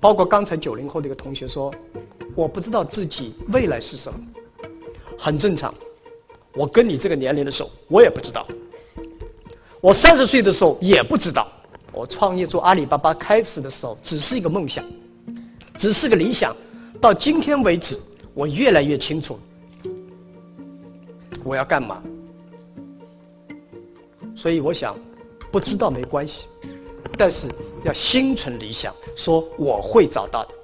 包括刚才九零后的一个同学说，我不知道自己未来是什么，很正常。我跟你这个年龄的时候，我也不知道。我三十岁的时候也不知道。我创业做阿里巴巴开始的时候，只是一个梦想，只是个理想。到今天为止，我越来越清楚我要干嘛。所以我想，不知道没关系，但是要心存理想，说我会找到的。